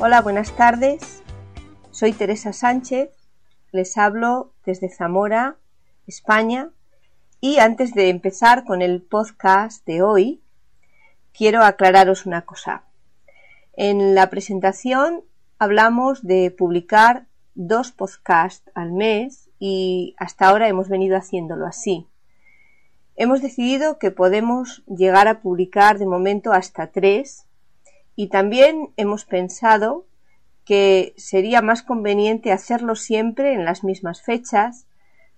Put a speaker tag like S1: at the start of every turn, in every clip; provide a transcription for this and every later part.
S1: Hola, buenas tardes. Soy Teresa Sánchez. Les hablo desde Zamora, España. Y antes de empezar con el podcast de hoy, quiero aclararos una cosa. En la presentación hablamos de publicar dos podcasts al mes y hasta ahora hemos venido haciéndolo así. Hemos decidido que podemos llegar a publicar de momento hasta tres y también hemos pensado que sería más conveniente hacerlo siempre en las mismas fechas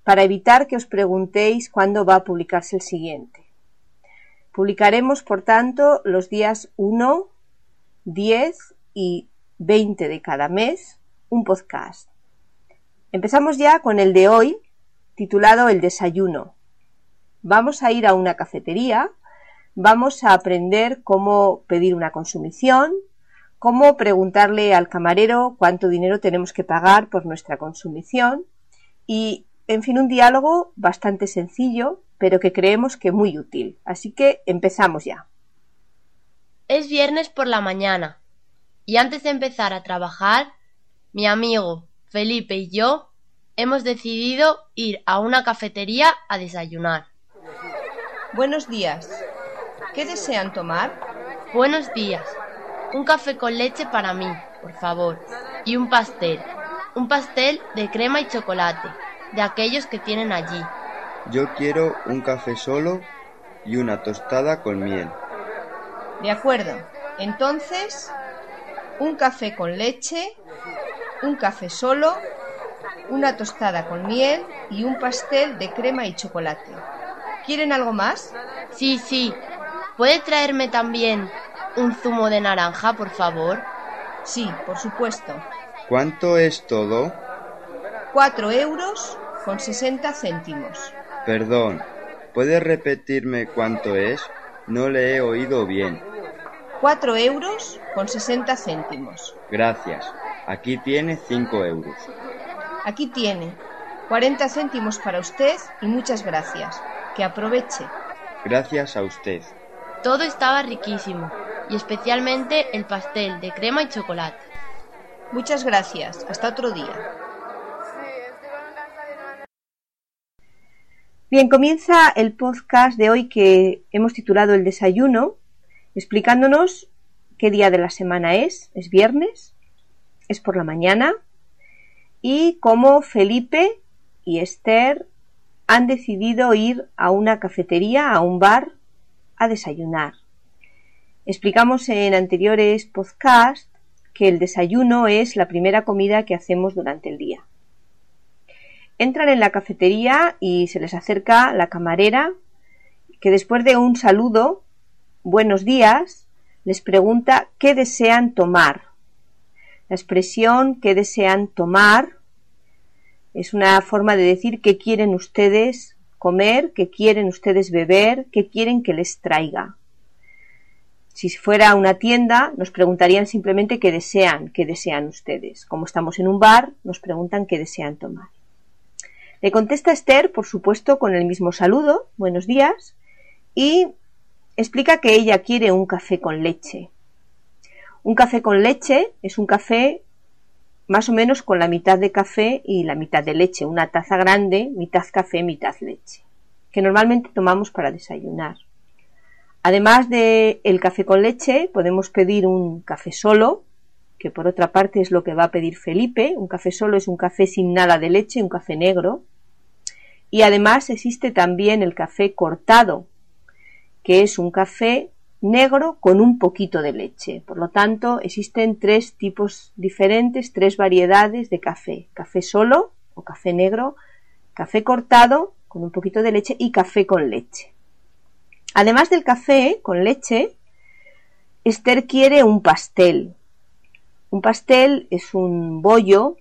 S1: para evitar que os preguntéis cuándo va a publicarse el siguiente. Publicaremos, por tanto, los días 1, 10 y 20 de cada mes un podcast. Empezamos ya con el de hoy, titulado El desayuno. Vamos a ir a una cafetería vamos a aprender cómo pedir una consumición, cómo preguntarle al camarero cuánto dinero tenemos que pagar por nuestra consumición y, en fin, un diálogo bastante sencillo, pero que creemos que muy útil. Así que empezamos ya.
S2: Es viernes por la mañana y antes de empezar a trabajar, mi amigo Felipe y yo hemos decidido ir a una cafetería a desayunar.
S1: Buenos días. ¿Qué desean tomar?
S2: Buenos días. Un café con leche para mí, por favor. Y un pastel. Un pastel de crema y chocolate, de aquellos que tienen allí.
S3: Yo quiero un café solo y una tostada con miel.
S1: De acuerdo. Entonces, un café con leche, un café solo, una tostada con miel y un pastel de crema y chocolate. ¿Quieren algo más?
S2: Sí, sí, ¿Puede traerme también un zumo de naranja, por favor?
S1: Sí, por supuesto.
S3: ¿Cuánto es todo?
S1: Cuatro euros con sesenta céntimos.
S3: Perdón, ¿puede repetirme cuánto es? No le he oído bien.
S1: Cuatro euros con sesenta céntimos.
S3: Gracias. Aquí tiene cinco euros.
S1: Aquí tiene. Cuarenta céntimos para usted y muchas gracias. Que aproveche.
S3: Gracias a usted.
S2: Todo estaba riquísimo, y especialmente el pastel de crema y chocolate.
S1: Muchas gracias. Hasta otro día. Bien, comienza el podcast de hoy que hemos titulado El desayuno, explicándonos qué día de la semana es. Es viernes, es por la mañana, y cómo Felipe y Esther han decidido ir a una cafetería, a un bar, a desayunar. Explicamos en anteriores podcasts que el desayuno es la primera comida que hacemos durante el día. Entran en la cafetería y se les acerca la camarera que después de un saludo, buenos días, les pregunta qué desean tomar. La expresión qué desean tomar es una forma de decir qué quieren ustedes comer, qué quieren ustedes beber, qué quieren que les traiga. Si fuera una tienda, nos preguntarían simplemente qué desean, qué desean ustedes. Como estamos en un bar, nos preguntan qué desean tomar. Le contesta Esther, por supuesto, con el mismo saludo, buenos días, y explica que ella quiere un café con leche. Un café con leche es un café más o menos con la mitad de café y la mitad de leche, una taza grande, mitad café, mitad leche, que normalmente tomamos para desayunar. Además de el café con leche, podemos pedir un café solo, que por otra parte es lo que va a pedir Felipe. Un café solo es un café sin nada de leche, un café negro. Y además existe también el café cortado, que es un café negro con un poquito de leche. Por lo tanto, existen tres tipos diferentes, tres variedades de café. Café solo o café negro, café cortado con un poquito de leche y café con leche. Además del café con leche, Esther quiere un pastel. Un pastel es un bollo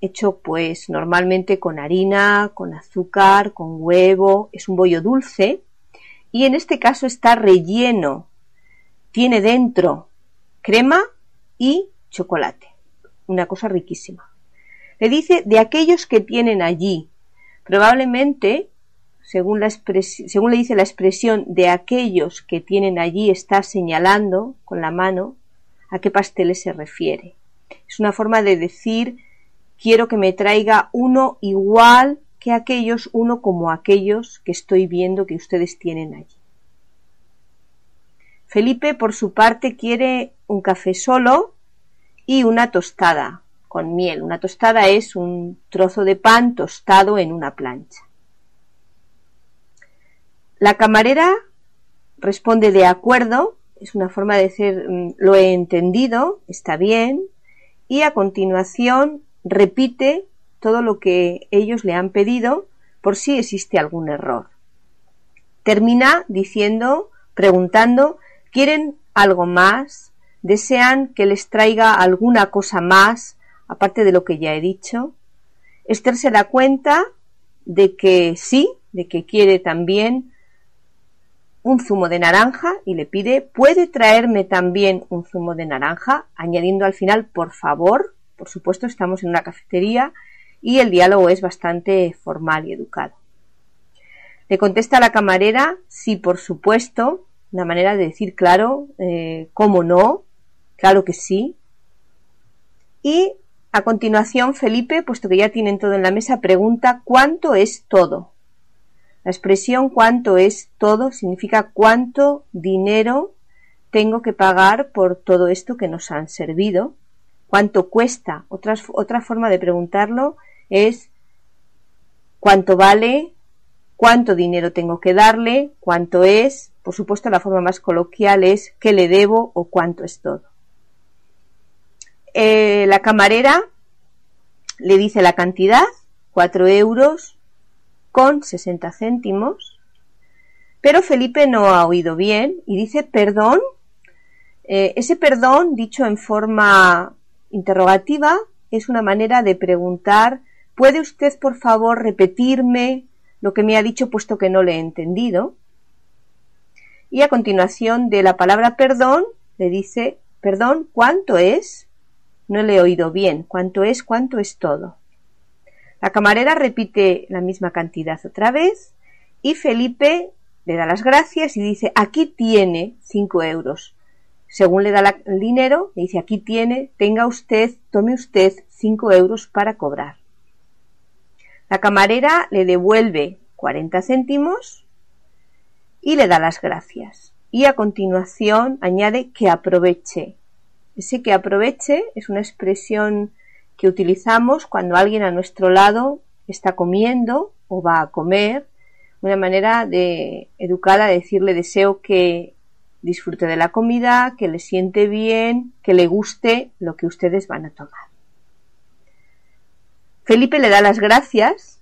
S1: hecho pues normalmente con harina, con azúcar, con huevo, es un bollo dulce y en este caso está relleno tiene dentro crema y chocolate. Una cosa riquísima. Le dice de aquellos que tienen allí. Probablemente, según, la según le dice la expresión de aquellos que tienen allí, está señalando con la mano a qué pasteles se refiere. Es una forma de decir quiero que me traiga uno igual que aquellos, uno como aquellos que estoy viendo que ustedes tienen allí. Felipe, por su parte, quiere un café solo y una tostada con miel. Una tostada es un trozo de pan tostado en una plancha. La camarera responde de acuerdo, es una forma de decir mm, lo he entendido, está bien, y a continuación repite todo lo que ellos le han pedido por si existe algún error. Termina diciendo, preguntando, ¿quieren algo más? ¿Desean que les traiga alguna cosa más, aparte de lo que ya he dicho? Esther se da cuenta de que sí, de que quiere también un zumo de naranja y le pide, ¿puede traerme también un zumo de naranja? añadiendo al final, por favor, por supuesto, estamos en una cafetería y el diálogo es bastante formal y educado. Le contesta la camarera, sí, por supuesto, una manera de decir claro, eh, cómo no, claro que sí. Y a continuación Felipe, puesto que ya tienen todo en la mesa, pregunta cuánto es todo. La expresión cuánto es todo significa cuánto dinero tengo que pagar por todo esto que nos han servido cuánto cuesta. Otra, otra forma de preguntarlo es cuánto vale, cuánto dinero tengo que darle, cuánto es. Por supuesto, la forma más coloquial es qué le debo o cuánto es todo. Eh, la camarera le dice la cantidad, 4 euros con 60 céntimos, pero Felipe no ha oído bien y dice perdón. Eh, ese perdón, dicho en forma interrogativa es una manera de preguntar ¿Puede usted, por favor, repetirme lo que me ha dicho puesto que no le he entendido? Y a continuación de la palabra perdón le dice Perdón, ¿cuánto es? No le he oído bien. ¿Cuánto es? ¿Cuánto es todo? La camarera repite la misma cantidad otra vez y Felipe le da las gracias y dice aquí tiene cinco euros. Según le da el dinero, le dice aquí tiene, tenga usted, tome usted cinco euros para cobrar. La camarera le devuelve 40 céntimos y le da las gracias. Y a continuación añade que aproveche. Ese que aproveche es una expresión que utilizamos cuando alguien a nuestro lado está comiendo o va a comer, una manera de educada de decirle deseo que disfrute de la comida, que le siente bien, que le guste lo que ustedes van a tomar. Felipe le da las gracias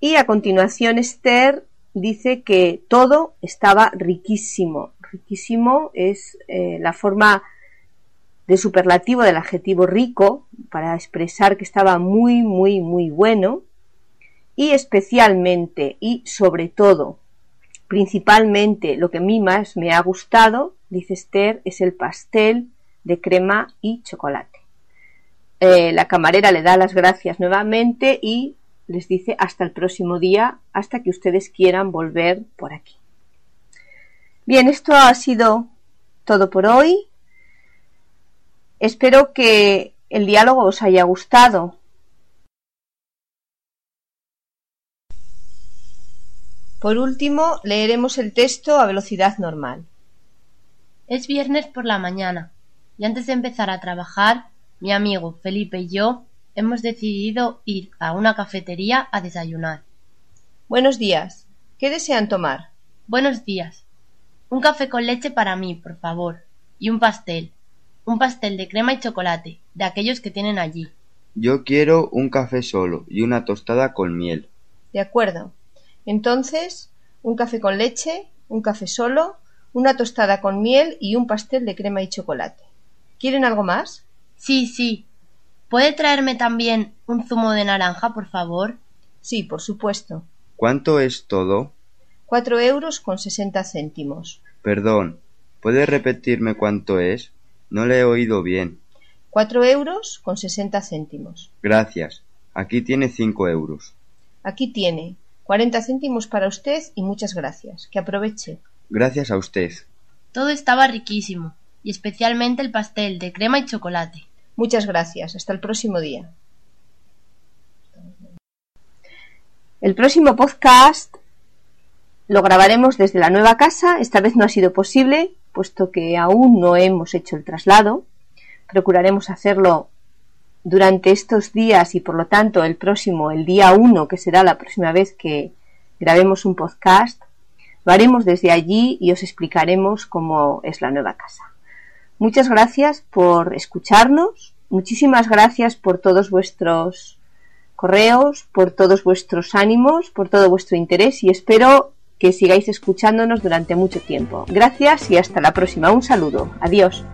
S1: y a continuación Esther dice que todo estaba riquísimo. Riquísimo es eh, la forma de superlativo del adjetivo rico para expresar que estaba muy, muy, muy bueno y especialmente y sobre todo Principalmente lo que a mí más me ha gustado, dice Esther, es el pastel de crema y chocolate. Eh, la camarera le da las gracias nuevamente y les dice hasta el próximo día, hasta que ustedes quieran volver por aquí. Bien, esto ha sido todo por hoy. Espero que el diálogo os haya gustado. Por último, leeremos el texto a velocidad normal.
S2: Es viernes por la mañana y antes de empezar a trabajar, mi amigo Felipe y yo hemos decidido ir a una cafetería a desayunar.
S1: Buenos días. ¿Qué desean tomar?
S2: Buenos días. Un café con leche para mí, por favor, y un pastel. Un pastel de crema y chocolate, de aquellos que tienen allí.
S3: Yo quiero un café solo y una tostada con miel.
S1: De acuerdo. Entonces, un café con leche, un café solo, una tostada con miel y un pastel de crema y chocolate. ¿Quieren algo más?
S2: Sí, sí. ¿Puede traerme también un zumo de naranja, por favor?
S1: Sí, por supuesto.
S3: ¿Cuánto es todo?
S1: Cuatro euros con sesenta céntimos.
S3: Perdón, ¿puede repetirme cuánto es? No le he oído bien.
S1: Cuatro euros con sesenta céntimos.
S3: Gracias. Aquí tiene cinco euros.
S1: Aquí tiene. Cuarenta céntimos para usted y muchas gracias. Que aproveche.
S3: Gracias a usted.
S2: Todo estaba riquísimo, y especialmente el pastel de crema y chocolate.
S1: Muchas gracias. Hasta el próximo día. El próximo podcast lo grabaremos desde la nueva casa. Esta vez no ha sido posible, puesto que aún no hemos hecho el traslado. Procuraremos hacerlo durante estos días y por lo tanto el próximo, el día 1, que será la próxima vez que grabemos un podcast, lo haremos desde allí y os explicaremos cómo es la nueva casa. Muchas gracias por escucharnos, muchísimas gracias por todos vuestros correos, por todos vuestros ánimos, por todo vuestro interés y espero que sigáis escuchándonos durante mucho tiempo. Gracias y hasta la próxima. Un saludo. Adiós.